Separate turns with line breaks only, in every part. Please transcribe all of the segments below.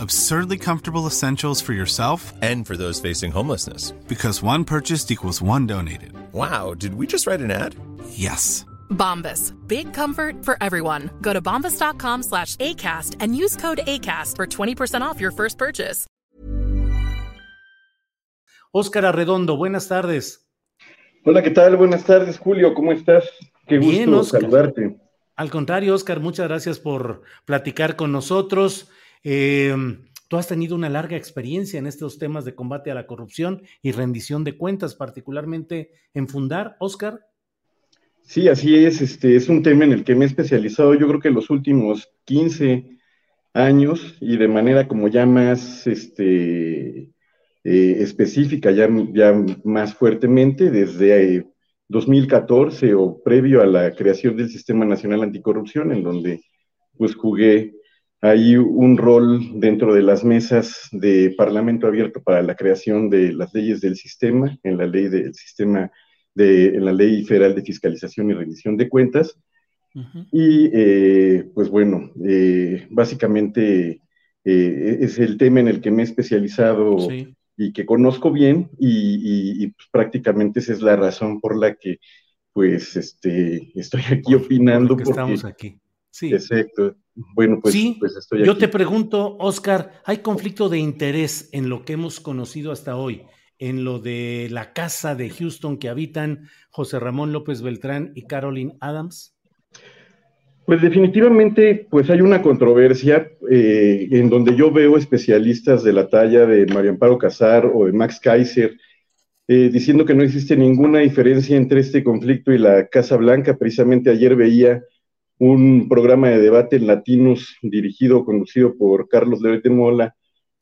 Absurdly comfortable essentials for yourself
And for those facing homelessness.
because one purchased equals one donated.
Wow, did we just write an ad?
Yes.
Bombas. Big comfort for everyone. Go to bombas.com slash ACAST and use code ACAST for 20% off your first purchase.
Óscar Arredondo, buenas tardes.
Hola, ¿qué tal? Buenas tardes, Julio. ¿Cómo estás? Qué gusto
Bien, Oscar.
saludarte.
Al contrario, Óscar, muchas gracias por platicar con nosotros. Eh, tú has tenido una larga experiencia en estos temas de combate a la corrupción y rendición de cuentas, particularmente en Fundar, Óscar.
Sí, así es. Este es un tema en el que me he especializado, yo creo que los últimos 15 años y de manera como ya más este, eh, específica, ya, más fuertemente, desde eh, 2014 o previo a la creación del Sistema Nacional Anticorrupción, en donde pues jugué ahí un rol dentro de las mesas de Parlamento Abierto para la creación de las leyes del sistema, en la ley del sistema, de, en la ley federal de fiscalización y rendición de cuentas. Y eh, pues bueno, eh, básicamente eh, es el tema en el que me he especializado
Sí.
y que conozco bien y, y- y, pues, prácticamente esa es la razón por la que pues este, estoy aquí opinando.
que
porque-
estamos aquí. Sí.
Exacto. Bueno, pues,
sí,
pues estoy
yo
aquí.
te pregunto, Óscar, ¿hay conflicto de interés en lo que hemos conocido hasta hoy? En lo de la casa de Houston que habitan José Ramón López Beltrán y Caroline Adams.
Pues definitivamente, pues hay una controversia eh, en donde yo veo especialistas de la talla de Mario Amparo Casar o de Max Kaiser eh, diciendo que no existe ninguna diferencia entre este conflicto y la Casa Blanca. Precisamente ayer veía un programa de debate en latinos dirigido, conducido por Carlos Levet de Mola,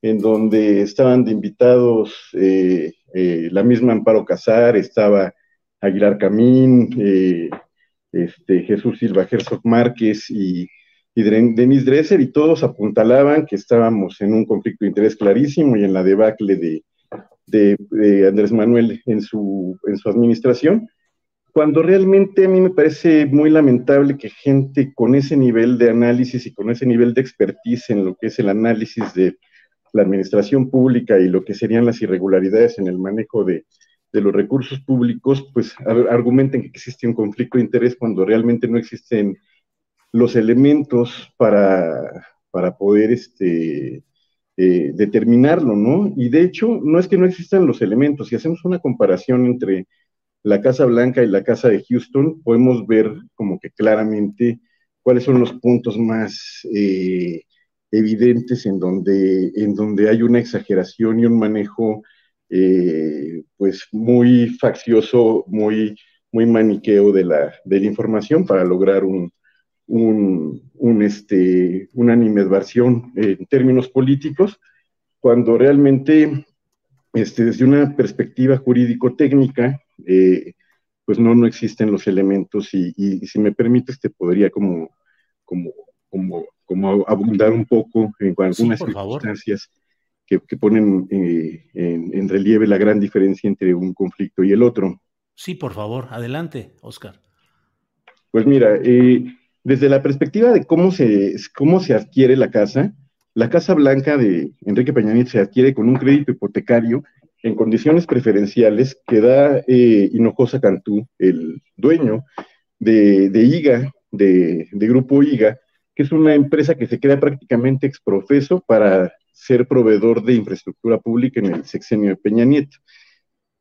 en donde estaban de invitados eh, eh, la misma Amparo Casar, estaba Aguilar Camín, eh, este, Jesús Silva Herzog Márquez y, y Dren- Denis Dresser, y todos apuntalaban que estábamos en un conflicto de interés clarísimo y en la debacle de, de- de Andrés Manuel en su, en su administración, cuando realmente a mí me parece muy lamentable que gente con ese nivel de análisis y con ese nivel de expertise en lo que es el análisis de la administración pública y lo que serían las irregularidades en el manejo de, los recursos públicos, pues ar- argumenten que existe un conflicto de interés cuando realmente no existen los elementos para, para poder este, eh, determinarlo, ¿no? Y de hecho, no es que no existan los elementos, si hacemos una comparación entre la Casa Blanca y la Casa de Houston, podemos ver como que claramente cuáles son los puntos más eh, evidentes en donde, en donde hay una exageración y un manejo eh, pues muy faccioso, muy, muy maniqueo de la, de la información para lograr un, un, un, este, una animadversión en términos políticos, cuando realmente este, desde una perspectiva jurídico-técnica, eh, pues no, no existen los elementos y, y- y si me permites te podría como, como, como, como abundar un poco en algunas
favor.
circunstancias que, que ponen eh, en, en relieve la gran diferencia entre un conflicto y el otro.
Sí, por favor, adelante, Óscar.
Pues mira, eh, desde la perspectiva de cómo se, cómo se adquiere la casa, la Casa Blanca de Enrique Peña Nieto se adquiere con un crédito hipotecario en condiciones preferenciales que da eh, Hinojosa Cantú, el dueño de, IGA, de, Grupo IGA, que es una empresa que se crea prácticamente exprofeso para ser proveedor de infraestructura pública en el sexenio de Peña Nieto.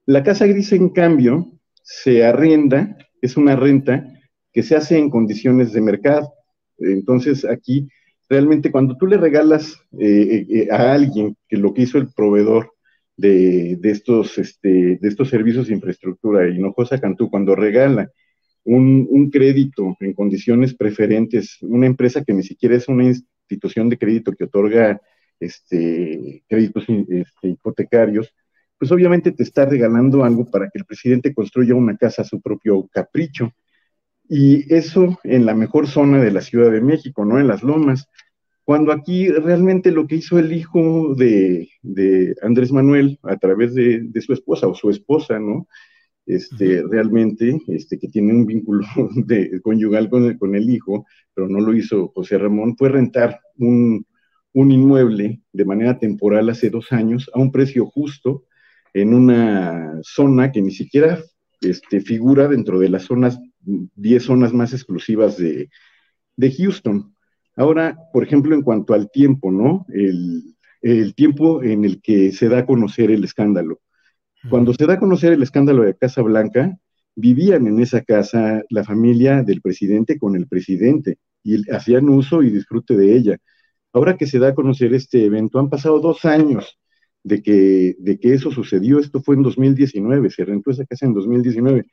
La casa gris, en cambio, se arrienda, es una renta que se hace en condiciones de mercado. Entonces, aquí, realmente, cuando tú le regalas eh, eh, a alguien que lo que hizo el proveedor de, estos, este, de estos servicios de infraestructura, Hinojosa Cantú, cuando regala un, un, crédito en condiciones preferentes, una empresa que ni siquiera es una institución de crédito que otorga este, créditos este, hipotecarios, pues obviamente te está regalando algo para que el presidente construya una casa a su propio capricho. Y eso en la mejor zona de la Ciudad de México, ¿no? En las lomas. Cuando aquí realmente lo que hizo el hijo de, Andrés Manuel a través de, su esposa o su esposa, ¿no? Este, realmente, este, que tiene un vínculo de, conyugal con el, con el hijo, pero no lo hizo José Ramón, fue rentar un, un inmueble de manera temporal hace dos años a un precio justo en una zona que ni siquiera este, figura dentro de las zonas, 10 zonas más exclusivas de, Houston. Ahora, por ejemplo, en cuanto al tiempo, ¿no? El, el, tiempo en el que se da a conocer el escándalo. Cuando se da a conocer el escándalo de Casa Blanca, vivían en esa casa la familia del presidente con el presidente y hacían uso y disfrute de ella. Ahora que se da a conocer este evento, han pasado dos años de que, de que eso sucedió. Esto fue en 2019, se rentó esa casa en 2019.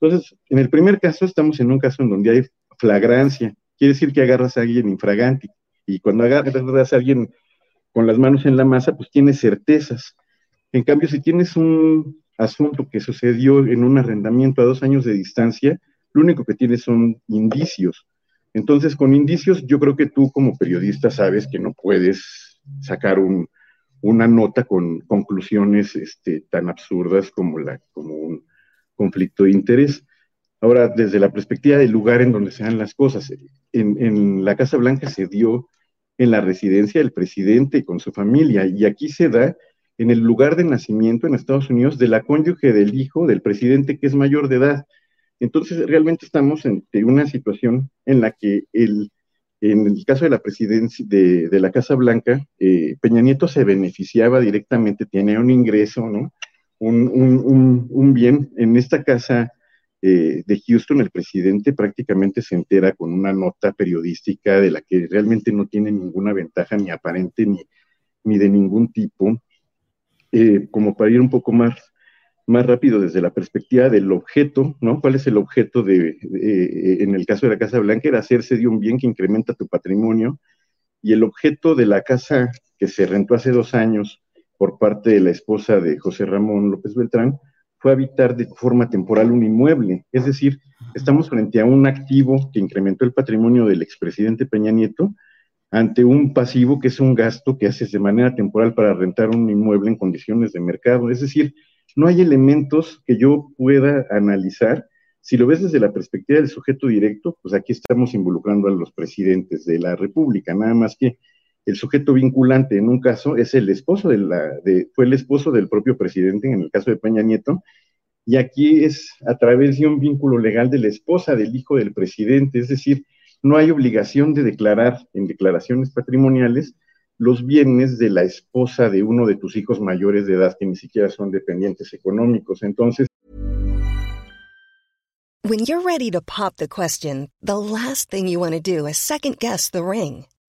Entonces, en el primer caso, estamos en un caso en donde hay flagrancia. Quiere decir que agarras a alguien infragante. Y cuando agarras a alguien con las manos en la masa, pues tienes certezas. En cambio, si tienes un asunto que sucedió en un arrendamiento a dos años de distancia, lo único que tienes son indicios. Entonces, con indicios, yo creo que tú como periodista sabes que no puedes sacar una nota con conclusiones este, tan absurdas como, la, como un conflicto de interés. Ahora, desde la perspectiva del lugar en donde se dan las cosas, en, la Casa Blanca se dio en la residencia del presidente con su familia, y aquí se da en el lugar de nacimiento en Estados Unidos de la cónyuge del hijo del presidente que es mayor de edad. Entonces, realmente estamos en, una situación en la que el, en el caso de la presidencia de, la Casa Blanca, eh, Peña Nieto se beneficiaba directamente, tiene un ingreso, ¿no? Un, bien. En esta casa eh, de Houston, el presidente prácticamente se entera con una nota periodística de la que realmente no tiene ninguna ventaja ni aparente ni, ni de ningún tipo, eh, como para ir un poco más más rápido desde la perspectiva del objeto, ¿no? ¿Cuál es el objeto de, eh, en el caso de la Casa Blanca? Era hacerse de un bien que incrementa tu patrimonio y el objeto de la casa que se rentó hace dos años por parte de la esposa de José Ramón López Beltrán fue habitar de forma temporal un inmueble. Es decir, estamos frente a un activo que incrementó el patrimonio del expresidente Peña Nieto ante un pasivo que es un gasto que haces de manera temporal para rentar un inmueble en condiciones de mercado. Es decir, no hay elementos que yo pueda analizar. Si lo ves desde la perspectiva del sujeto directo, pues aquí estamos involucrando a los presidentes de la República, nada más que el sujeto vinculante en un caso es el esposo de la, fue el esposo del propio presidente en el caso de Peña Nieto, y aquí es a través de un vínculo legal de la esposa del hijo del presidente, es decir, no hay obligación de declarar en declaraciones patrimoniales los bienes de la esposa de uno de tus hijos mayores de edad que ni siquiera son dependientes económicos. Entonces.
When you're ready to pop the question, the last thing you want to do is second guess the ring.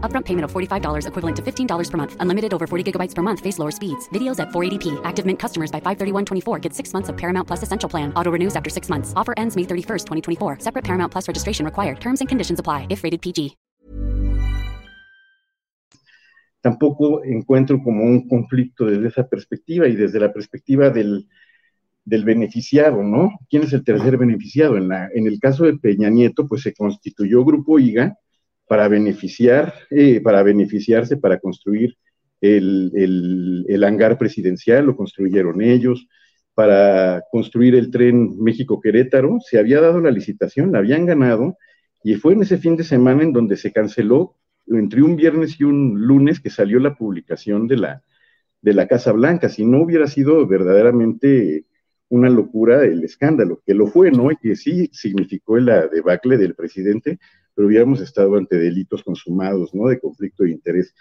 Upfront payment of $45 equivalent to $15 per month. Unlimited over 40 gigabytes per month. Face lower speeds. Videos at 480p. Active Mint customers by 531.24 get six months of Paramount Plus Essential Plan. Auto renews after six months. Offer ends May 31st, 2024. Separate Paramount Plus registration required. Terms and conditions apply if rated PG.
tampoco encuentro como un conflicto desde esa perspectiva y desde la perspectiva del, del beneficiado, ¿no? ¿Quién es el tercer beneficiado? En, la, en el caso de Peña Nieto, pues se constituyó Grupo IGA para beneficiar, eh, para beneficiarse, para construir el, el, el, hangar presidencial, lo construyeron ellos, para construir el tren México-Querétaro, se había dado la licitación, la habían ganado, y fue en ese fin de semana en donde se canceló entre un viernes y un lunes que salió la publicación de la, de la Casa Blanca. Si no hubiera sido verdaderamente una locura el escándalo, que lo fue, ¿no? Y que sí significó la debacle del presidente, pero hubiéramos estado ante delitos consumados, ¿no? De conflicto de interés.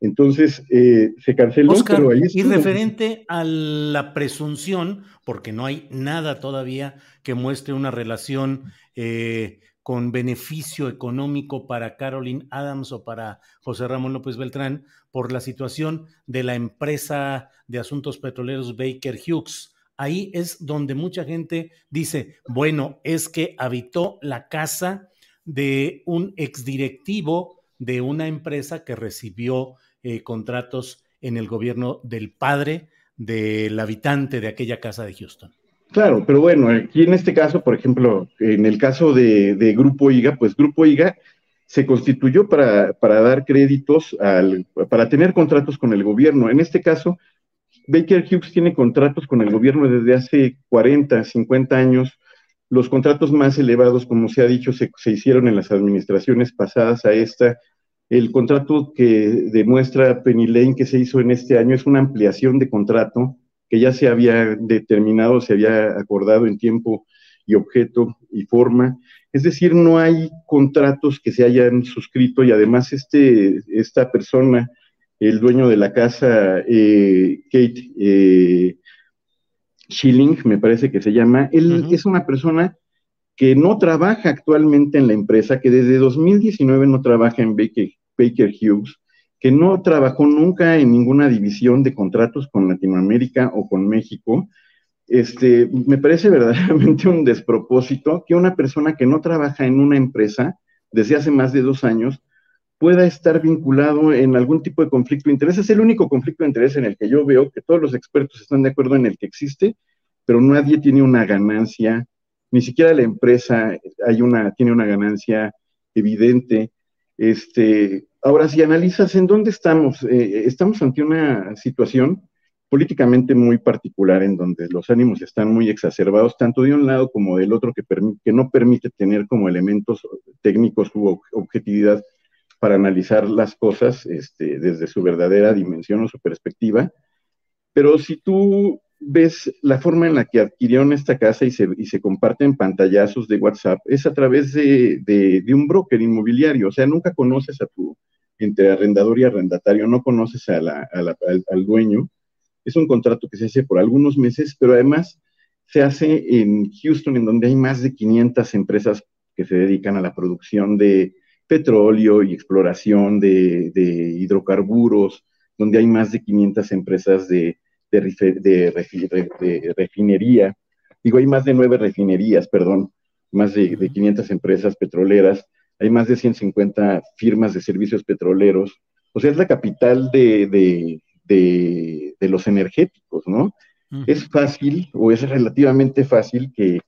Entonces, eh, se canceló, pero ahí
Y referente a la presunción, porque no hay nada todavía que muestre una relación eh, con beneficio económico para Caroline Adams o para José Ramón López Beltrán por la situación de la empresa de asuntos petroleros Baker Hughes. Ahí es donde mucha gente dice, bueno, es que habitó la casa de un exdirectivo de una empresa que recibió eh, contratos en el gobierno del padre del habitante de aquella casa de Houston.
Claro, pero bueno, aquí en este caso, por ejemplo, en el caso de, Grupo IGA, pues Grupo IGA se constituyó para, para dar créditos, al, para tener contratos con el gobierno. En este caso, Baker Hughes tiene contratos con el gobierno desde hace 40, 50 años. Los contratos más elevados, como se ha dicho, se, hicieron en las administraciones pasadas a esta. El contrato que demuestra Penny Lane que se hizo en este año es una ampliación de contrato que ya se había determinado, se había acordado en tiempo y objeto y forma. Es decir, no hay contratos que se hayan suscrito y además este, esta persona, el dueño de la casa, eh, Kate eh, Schilling, me parece que se llama, él es una persona que no trabaja actualmente en la empresa, que desde 2019 no trabaja en Baker, Baker Hughes, que no trabajó nunca en ninguna división de contratos con Latinoamérica o con México, este, me parece verdaderamente un despropósito que una persona que no trabaja en una empresa desde hace más de dos años pueda estar vinculado en algún tipo de conflicto de interés. Es el único conflicto de interés en el que yo veo que todos los expertos están de acuerdo en el que existe, pero nadie tiene una ganancia, ni siquiera la empresa hay una, tiene una ganancia evidente. Este, Ahora, si analizas en dónde estamos, eh, estamos ante una situación políticamente muy particular en donde los ánimos están muy exacerbados, tanto de un lado como del otro, que, que no permite tener como elementos técnicos u objetividad para analizar las cosas este, desde su verdadera dimensión o su perspectiva. Pero si tú ves la forma en la que adquirieron esta casa y se, y se comparten pantallazos de WhatsApp, es a través de, de, un broker inmobiliario, o sea, nunca conoces a tu, entre arrendador y arrendatario, no conoces a al, al, dueño. Es un contrato que se hace por algunos meses, pero además se hace en Houston, en donde hay más de 500 empresas que se dedican a la producción de petróleo y exploración de, de hidrocarburos, donde hay más de 500 empresas de, de, refinería. Digo, hay más de nueve refinerías, perdón, más de, de 500 empresas petroleras hay más de 150 firmas de servicios petroleros, o sea, es la capital de, los energéticos, ¿no? Es fácil o es relativamente fácil que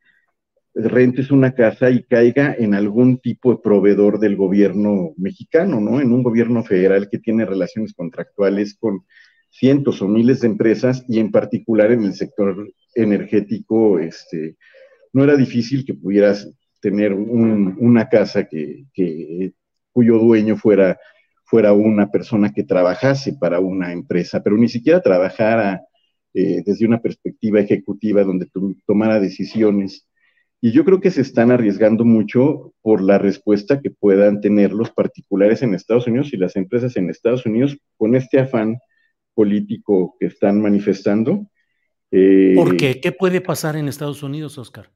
rentes una casa y caiga en algún tipo de proveedor del gobierno mexicano, ¿no? En un gobierno federal que tiene relaciones contractuales con cientos o miles de empresas y en particular en el sector energético, este, no era difícil que pudieras tener una casa que, cuyo dueño fuera, fuera una persona que trabajase para una empresa, pero ni siquiera trabajara eh, desde una perspectiva ejecutiva donde tomara decisiones. Y yo creo que se están arriesgando mucho por la respuesta que puedan tener los particulares en Estados Unidos y las empresas en Estados Unidos con este afán político que están manifestando.
Eh, ¿Por qué? ¿Qué puede pasar en Estados Unidos, Oscar?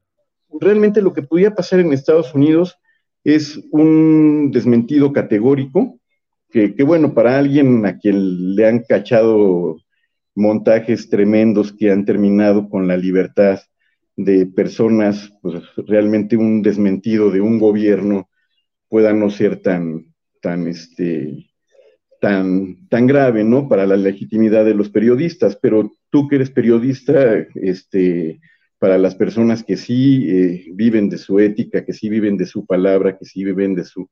realmente lo que podía pasar en Estados Unidos es un desmentido categórico, que, bueno, para alguien a quien le han cachado montajes tremendos que han terminado con la libertad de personas, pues realmente un desmentido de un gobierno pueda no ser tan, tan, este, tan, tan grave, ¿no? Para la legitimidad de los periodistas, pero tú que eres periodista, este, para las personas que sí eh, viven de su ética, que sí viven de su palabra, que sí viven de su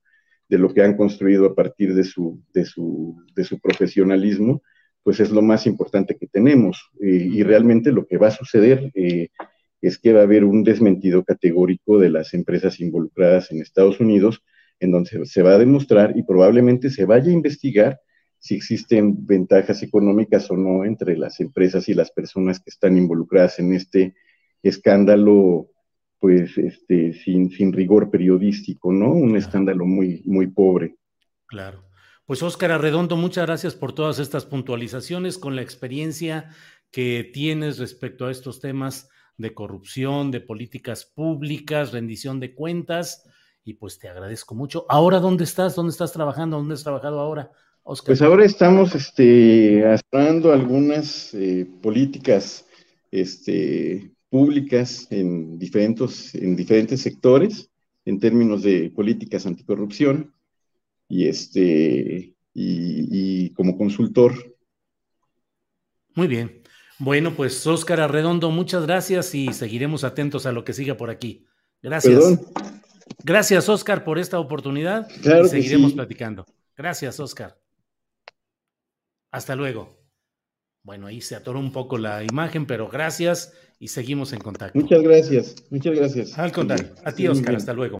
de lo que han construido a partir de su, de su, de su profesionalismo, pues es lo más importante que tenemos. Eh, y realmente lo que va a suceder eh, es que va a haber un desmentido categórico de las empresas involucradas en Estados Unidos, en donde se va a demostrar y probablemente se vaya a investigar si existen ventajas económicas o no entre las empresas y las personas que están involucradas en este escándalo, pues, este, sin, sin rigor periodístico, ¿no? Un escándalo muy, muy pobre.
Claro. Pues Óscar Arredondo, muchas gracias por todas estas puntualizaciones con la experiencia que tienes respecto a estos temas de corrupción, de políticas públicas, rendición de cuentas, y pues te agradezco mucho. Ahora, ¿dónde estás? ¿Dónde estás trabajando? ¿Dónde has trabajado ahora, Oscar?
Pues ahora estamos este, algunas eh, políticas este, públicas en diferentes, en diferentes sectores en términos de políticas anticorrupción y, este, y, como consultor.
Muy bien. Bueno, pues Óscar Arredondo, muchas gracias y seguiremos atentos a lo que siga por aquí. Gracias. Gracias, Óscar, por esta oportunidad.
Claro
y seguiremos platicando. Gracias, Óscar. Hasta luego. Bueno, ahí se atoró un poco la imagen, pero gracias y seguimos en contacto.
Muchas gracias, muchas gracias.
Al contrario, a ti, Oscar, hasta luego.